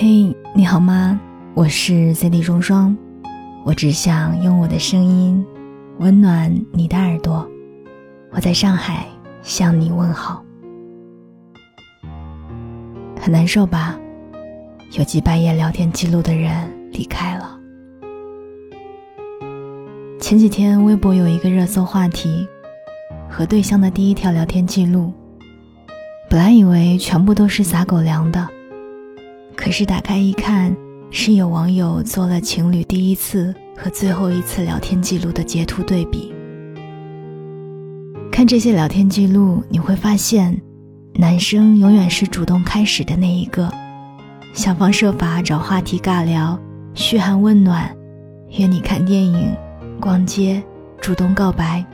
嘿，你好吗？我是 CD 双双，我只想用我的声音温暖你的耳朵。我在上海向你问好。很难受吧？有几百页聊天记录的人离开了。前几天微博有一个热搜话题，和对象的第一条聊天记录。本来以为全部都是撒狗粮的。可是打开一看，是有网友做了情侣第一次和最后一次聊天记录的截图对比。看这些聊天记录，你会发现，男生永远是主动开始的那一个，想方设法找话题尬聊，嘘寒问暖，约你看电影、逛街，主动告白。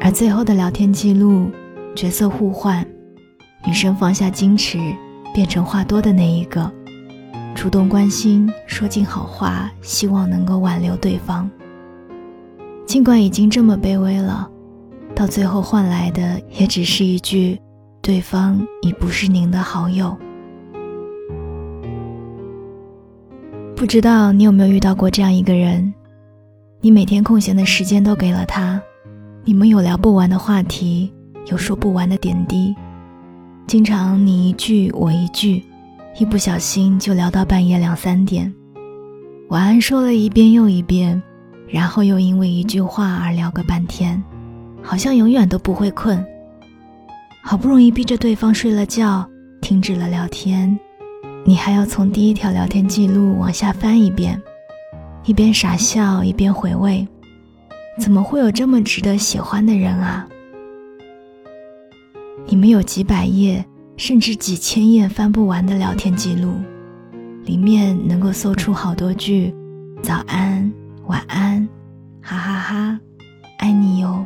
而最后的聊天记录，角色互换，女生放下矜持。变成话多的那一个，主动关心，说尽好话，希望能够挽留对方。尽管已经这么卑微了，到最后换来的也只是一句“对方已不是您的好友”。不知道你有没有遇到过这样一个人，你每天空闲的时间都给了他，你们有聊不完的话题，有说不完的点滴。经常你一句我一句，一不小心就聊到半夜两三点，晚安说了一遍又一遍，然后又因为一句话而聊个半天，好像永远都不会困。好不容易逼着对方睡了觉，停止了聊天，你还要从第一条聊天记录往下翻一遍，一边傻笑一边回味，怎么会有这么值得喜欢的人啊？你们有几百页，甚至几千页翻不完的聊天记录，里面能够搜出好多句“早安”“晚安”“哈哈哈”“爱你哟”。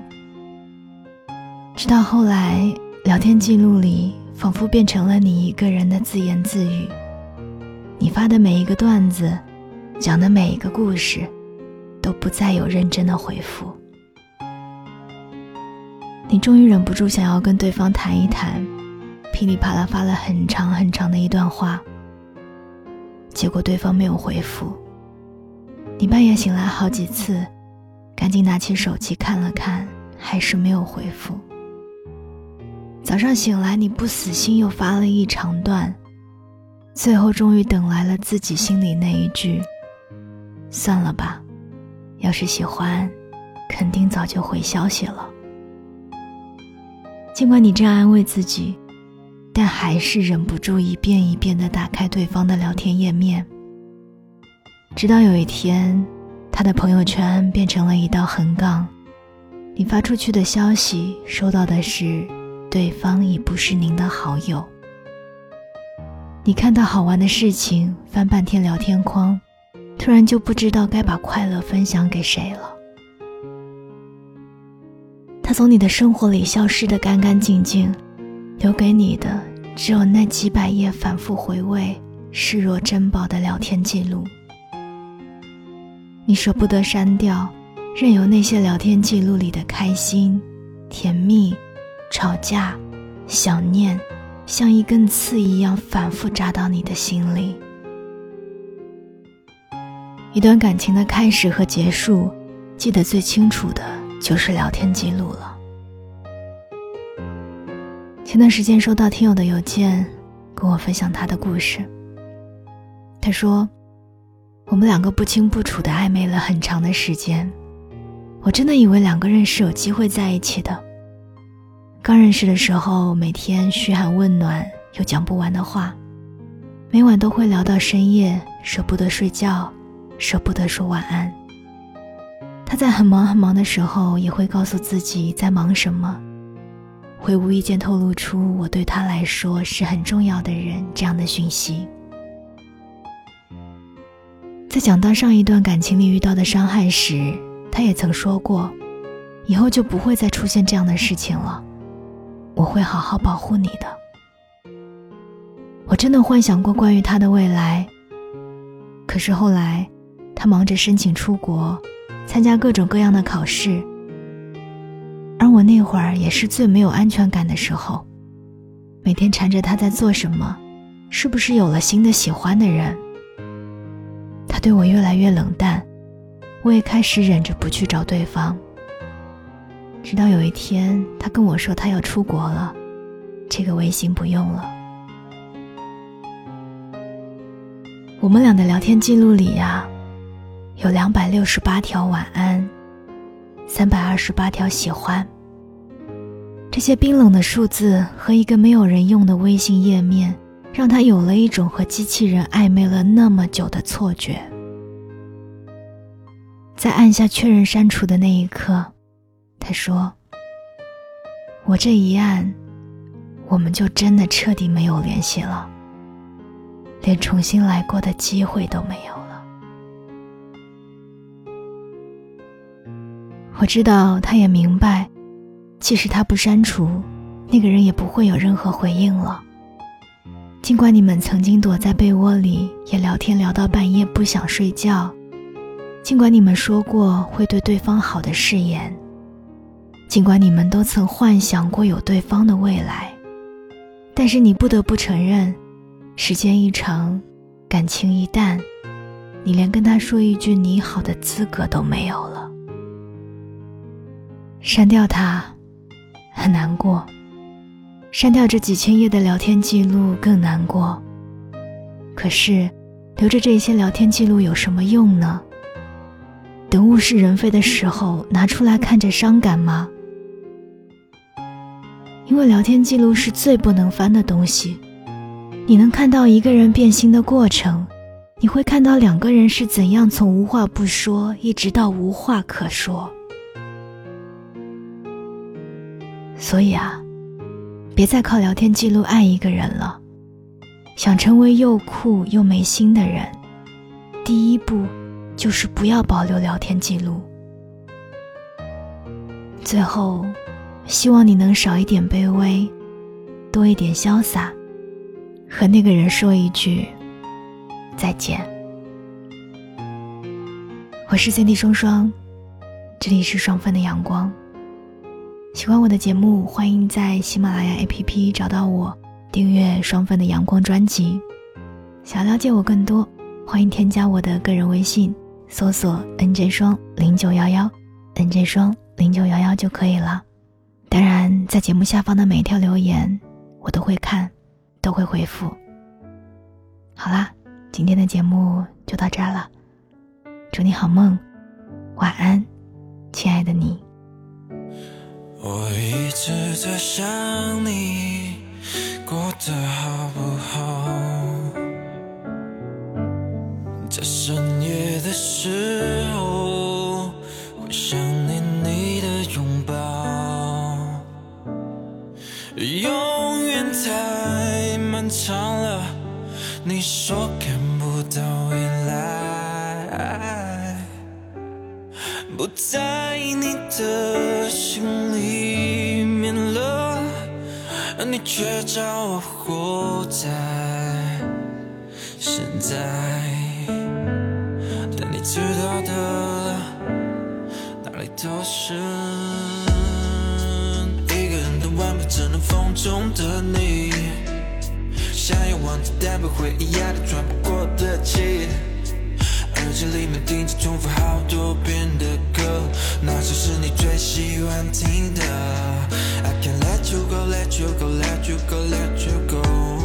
直到后来，聊天记录里仿佛变成了你一个人的自言自语，你发的每一个段子，讲的每一个故事，都不再有认真的回复。你终于忍不住想要跟对方谈一谈，噼里啪啦发了很长很长的一段话。结果对方没有回复。你半夜醒来好几次，赶紧拿起手机看了看，还是没有回复。早上醒来，你不死心又发了一长段，最后终于等来了自己心里那一句：“算了吧，要是喜欢，肯定早就回消息了。”尽管你这样安慰自己，但还是忍不住一遍一遍地打开对方的聊天页面。直到有一天，他的朋友圈变成了一道横杠，你发出去的消息收到的是“对方已不是您的好友”。你看到好玩的事情，翻半天聊天框，突然就不知道该把快乐分享给谁了。从你的生活里消失的干干净净，留给你的只有那几百页反复回味、视若珍宝的聊天记录。你舍不得删掉，任由那些聊天记录里的开心、甜蜜、吵架、想念，像一根刺一样反复扎到你的心里。一段感情的开始和结束，记得最清楚的。就是聊天记录了。前段时间收到听友的邮件，跟我分享他的故事。他说：“我们两个不清不楚的暧昧了很长的时间，我真的以为两个人是有机会在一起的。刚认识的时候，每天嘘寒问暖，有讲不完的话，每晚都会聊到深夜，舍不得睡觉，舍不得说晚安。”他在很忙很忙的时候，也会告诉自己在忙什么，会无意间透露出我对他来说是很重要的人这样的讯息。在讲到上一段感情里遇到的伤害时，他也曾说过，以后就不会再出现这样的事情了，我会好好保护你的。我真的幻想过关于他的未来，可是后来，他忙着申请出国。参加各种各样的考试，而我那会儿也是最没有安全感的时候，每天缠着他在做什么，是不是有了新的喜欢的人？他对我越来越冷淡，我也开始忍着不去找对方。直到有一天，他跟我说他要出国了，这个微信不用了。我们俩的聊天记录里呀，有两百六十八条晚安，三百二十八条喜欢。这些冰冷的数字和一个没有人用的微信页面。让他有了一种和机器人暧昧了那么久的错觉。在按下确认删除的那一刻，他说：“我这一按，我们就真的彻底没有联系了，连重新来过的机会都没有我知道，他也明白，即使他不删除，那个人也不会有任何回应了。尽管你们曾经躲在被窝里也聊天聊到半夜不想睡觉，尽管你们说过会对对方好的誓言，尽管你们都曾幻想过有对方的未来，但是你不得不承认，时间一长，感情一淡，你连跟他说一句你好的资格都没有了。删掉他，很难过。删掉这几千页的聊天记录更难过。可是，留着这些聊天记录有什么用呢？等物是人非的时候拿出来看着伤感吗？因为聊天记录是最不能翻的东西，你能看到一个人变心的过程，你会看到两个人是怎样从无话不说一直到无话可说。所以啊。别再靠聊天记录爱一个人了。想成为又酷又没心的人，第一步就是不要保留聊天记录。最后，希望你能少一点卑微，多一点潇洒，和那个人说一句再见。我是 Cindy 双双，这里是双份的阳光。喜欢我的节目，欢迎在喜马拉雅 APP 找到我，订阅双份的阳光专辑。想了解我更多，欢迎添加我的个人微信，搜索 NJ 双零九幺幺，NJ 双零九幺幺就可以了。当然，在节目下方的每一条留言，我都会看，都会回复。好啦，今天的节目就到这儿了，祝你好梦，晚安，亲爱的你。我一直在想你过得好不好，在深夜的时候会想念你的拥抱，永远太漫长了，你说不在你的心里面了，而。你却叫我活在现在，但你知道的，哪里都是。一个人的玩不只能风中的你，想要忘记但被回忆压得喘不过的气，耳机里面听着重复好多遍的歌，那首是你最喜欢听的。I can't let you go, let you go, let you go, let you go.